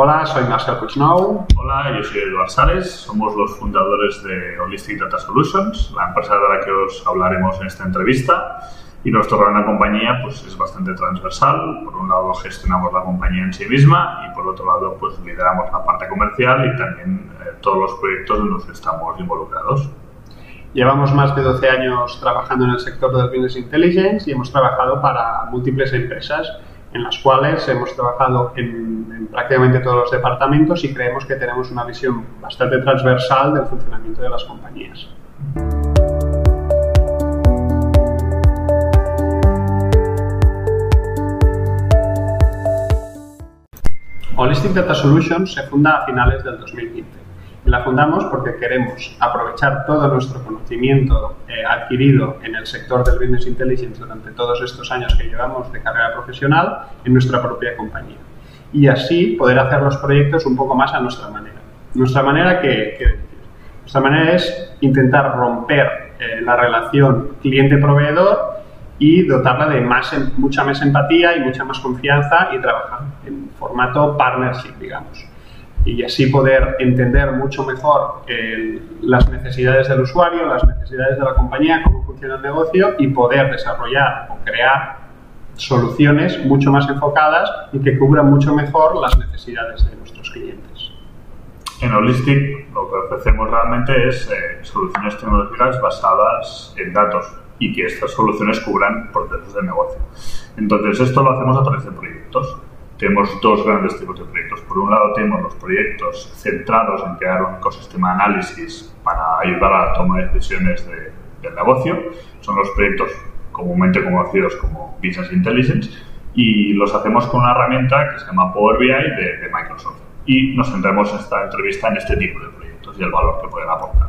Hola, soy Marcel Puignou. Hola, yo soy Eduard Sales, somos los fundadores de Holistic Data Solutions, la empresa de la que os hablaremos en esta entrevista. Y nuestro rol en la compañía pues, es bastante transversal. Por un lado gestionamos la compañía en sí misma y por otro lado pues, lideramos la parte comercial y también eh, todos los proyectos en los que estamos involucrados. Llevamos más de 12 años trabajando en el sector del Business Intelligence y hemos trabajado para múltiples empresas en las cuales hemos trabajado en, prácticamente todos los departamentos y creemos que tenemos una visión bastante transversal del funcionamiento de las compañías. Holistic Data Solutions se funda a finales del 2015 la fundamos porque queremos aprovechar todo nuestro conocimiento eh, adquirido en el sector del Business Intelligence durante todos estos años que llevamos de carrera profesional en nuestra propia compañía. Y así poder hacer los proyectos un poco más a nuestra manera. Nuestra manera, que, Nuestra manera es intentar romper eh, la relación cliente-proveedor y dotarla de más, mucha más empatía y mucha más confianza y trabajar en formato partnership, digamos y así poder entender mucho mejor eh, las necesidades del usuario, las necesidades de la compañía, cómo funciona el negocio y poder desarrollar o crear soluciones mucho más enfocadas y que cubran mucho mejor las necesidades de nuestros clientes. En Holistic lo que ofrecemos realmente es eh, soluciones tecnológicas basadas en datos y que estas soluciones cubran procesos de negocio. Entonces esto lo hacemos a través de proyectos tenemos dos grandes tipos de proyectos. Por un lado, tenemos los proyectos centrados en crear un ecosistema de análisis para ayudar a la toma de decisiones de, del negocio. Son los proyectos comúnmente conocidos como Business Intelligence y los hacemos con una herramienta que se llama Power BI de, de Microsoft. Y nos centramos esta entrevista en este tipo de proyectos y el valor que pueden aportar.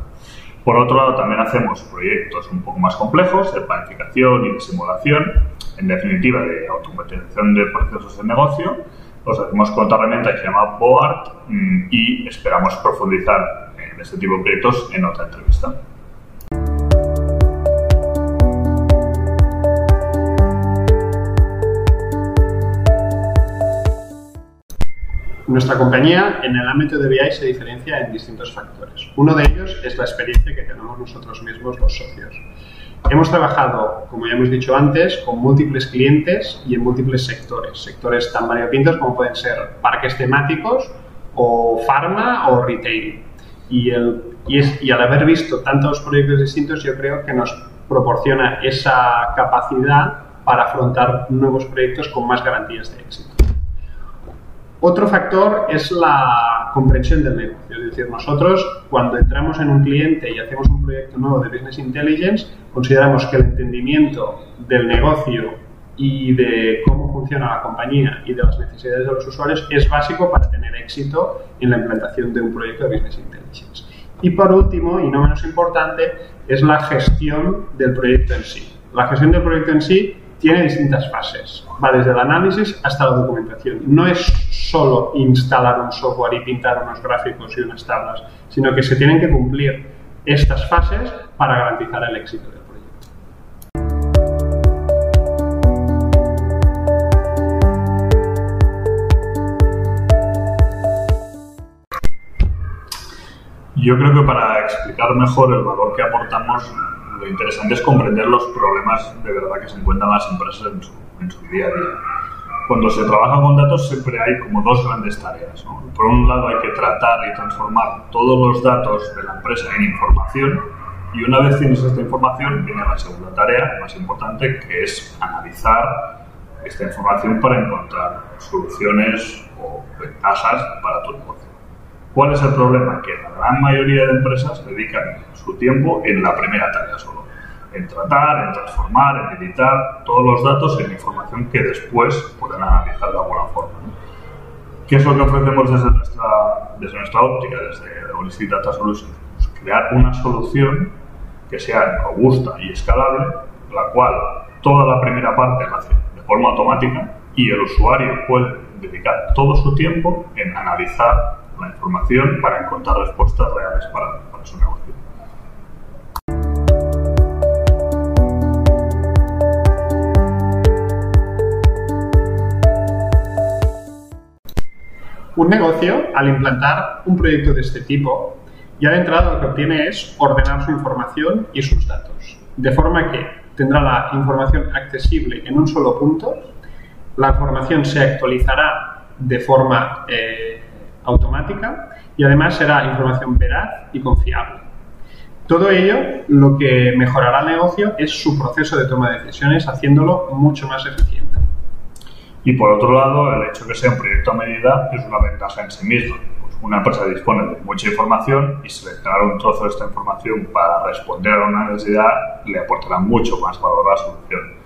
Por otro lado, también hacemos proyectos un poco más complejos de planificación y de simulación, en definitiva de automatización de procesos de negocio. Los hacemos con otra herramienta que se llama BOART mm, y esperamos profundizar en este tipo de proyectos en otra entrevista. Nuestra compañía en el ámbito de BI se diferencia en distintos factores. Uno de ellos es la experiencia que tenemos nosotros mismos, los socios. Hemos trabajado, como ya hemos dicho antes, con múltiples clientes y en múltiples sectores. Sectores tan variopintos como pueden ser parques temáticos o pharma o retail. Y, el, y, es, y al haber visto tantos proyectos distintos, yo creo que nos proporciona esa capacidad para afrontar nuevos proyectos con más garantías de éxito. Otro factor es la comprensión del negocio. Es decir, nosotros cuando entramos en un cliente y hacemos un proyecto nuevo de Business Intelligence, consideramos que el entendimiento del negocio y de cómo funciona la compañía y de las necesidades de los usuarios es básico para tener éxito en la implantación de un proyecto de Business Intelligence. Y por último, y no menos importante, es la gestión del proyecto en sí. La gestión del proyecto en sí tiene distintas fases. Va desde el análisis hasta la documentación. No es solo instalar un software y pintar unos gráficos y unas tablas, sino que se tienen que cumplir estas fases para garantizar el éxito del proyecto. Yo creo que para explicar mejor el valor que aportamos lo interesante es comprender los problemas de verdad que se encuentran las empresas en su, en su día a día. Cuando se trabaja con datos siempre hay como dos grandes tareas. Por un lado hay que tratar y transformar todos los datos de la empresa en información y una vez tienes esta información viene la segunda tarea más importante que es analizar esta información para encontrar soluciones o ventajas para tu negocio. ¿Cuál es el problema? Que la gran mayoría de empresas dedican su tiempo en la primera tarea solo, en tratar, en transformar, en editar todos los datos en información que después pueden analizar de alguna forma. ¿Qué es lo que ofrecemos desde nuestra, desde nuestra óptica, desde Holistic Data Solutions? Pues crear una solución que sea robusta y escalable, la cual toda la primera parte la hace de forma automática y el usuario puede dedicar todo su tiempo en analizar la información para encontrar respuestas reales para, para su negocio. Un negocio, al implantar un proyecto de este tipo, ya de entrada lo que obtiene es ordenar su información y sus datos, de forma que tendrá la información accesible en un solo punto, la información se actualizará de forma eh, automática y además será información veraz y confiable. Todo ello lo que mejorará el negocio es su proceso de toma de decisiones, haciéndolo mucho más eficiente. Y por otro lado, el hecho de que sea un proyecto a medida es una ventaja en sí misma. Pues una empresa dispone de mucha información y seleccionar un trozo de esta información para responder a una necesidad le aportará mucho más valor a la solución.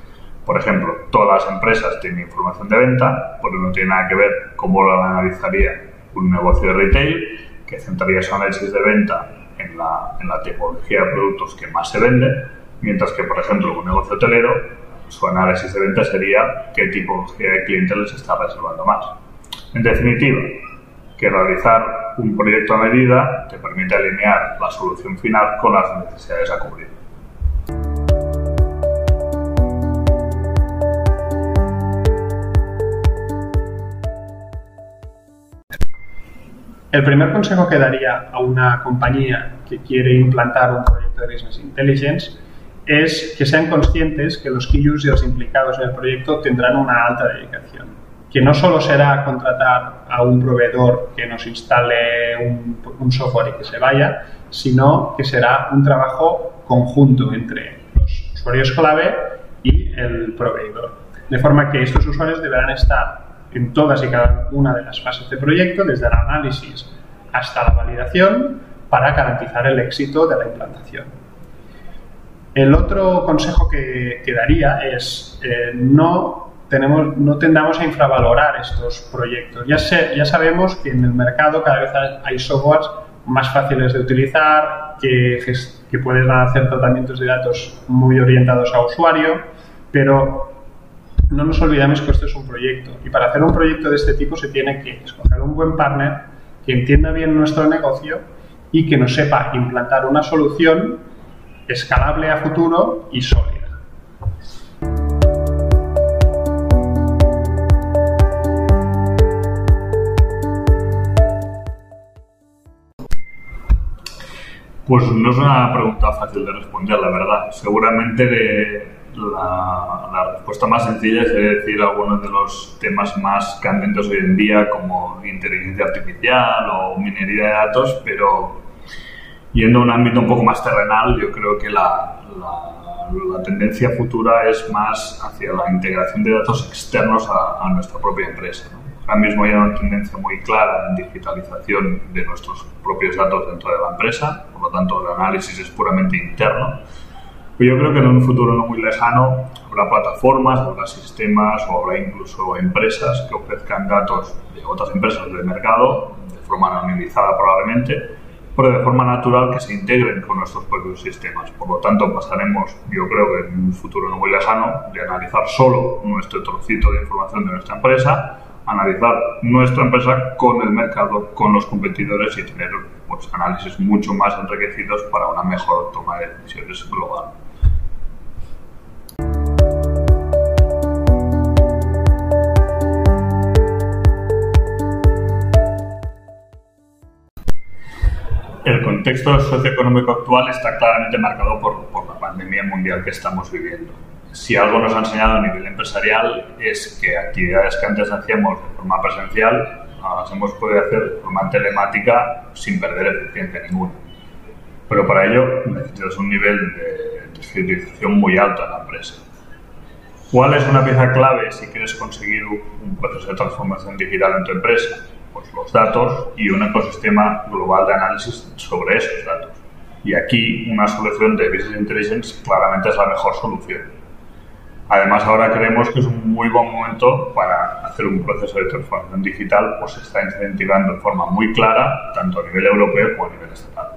Por ejemplo, todas las empresas tienen información de venta, pero no tiene nada que ver cómo lo analizaría un negocio de retail, que centraría su análisis de venta en la, en la tipología de productos que más se vende, mientras que, por ejemplo, un negocio hotelero, su análisis de venta sería qué tipología de clientes les está reservando más. En definitiva, que realizar un proyecto a medida te permite alinear la solución final con las necesidades a cubrir. El primer consejo que daría a una compañía que quiere implantar un proyecto de Business Intelligence es que sean conscientes que los key los implicados en el proyecto tendrán una alta dedicación. Que no solo será contratar a un proveedor que nos instale un, un software y que se vaya, sino que será un trabajo conjunto entre los usuarios clave y el proveedor. De forma que estos usuarios deberán estar en todas y cada una de las fases de proyecto, desde el análisis hasta la validación, para garantizar el éxito de la implantación. El otro consejo que, daría es eh, no, tenemos, no tendamos a infravalorar estos proyectos. Ya, ya sabemos que en el mercado cada vez hay softwares más fáciles de utilizar, que, que pueden hacer tratamientos de datos muy orientados a usuario, pero no nos olvidemos que esto es un proyecto y para hacer un proyecto de este tipo se tiene que escoger un buen partner que entienda bien nuestro negocio y que nos sepa implantar una solución escalable a futuro y sólida. Pues no es una pregunta fácil de responder, la verdad. Seguramente de, la, respuesta más sencilla es decir algunos de los temas más candentes hoy en día, como inteligencia artificial o minería de datos, pero yendo a un ámbito un poco más terrenal, yo creo que la, la, tendencia futura es más hacia la integración de datos externos a, nuestra propia empresa. Ahora mismo hay una tendencia muy clara en digitalización de nuestros propios datos dentro de la empresa, por lo tanto el análisis es puramente interno pero yo creo que en un futuro no muy lejano habrá plataformas, habrá sistemas o habrá incluso empresas que ofrezcan datos de otras empresas del mercado de forma anonimizada probablemente, pero de forma natural que se integren con nuestros propios sistemas. Por lo tanto, pasaremos, yo creo que en un futuro no muy lejano, de analizar solo nuestro trocito de información de nuestra empresa, analizar nuestra empresa con el mercado, con los competidores y tener pues, análisis mucho más enriquecidos para una mejor toma de decisiones global. El contexto socioeconómico actual está claramente marcado por, la pandemia mundial que estamos viviendo. Si algo nos ha enseñado a nivel empresarial es que actividades que antes hacíamos de forma presencial las hemos podido hacer de forma telemática sin perder eficiencia ninguna. Pero para ello necesitas un nivel de digitalización muy alto en la empresa. ¿Cuál es una pieza clave si quieres conseguir un proceso de transformación digital en tu empresa? Pues, los datos y un ecosistema global de análisis sobre esos datos. Y aquí una solución de Business Intelligence claramente es la mejor solución. Además, ahora creemos que es un muy buen momento para hacer un proceso de transformación digital, pues se está incentivando de forma muy clara, tanto a nivel europeo como a nivel estatal.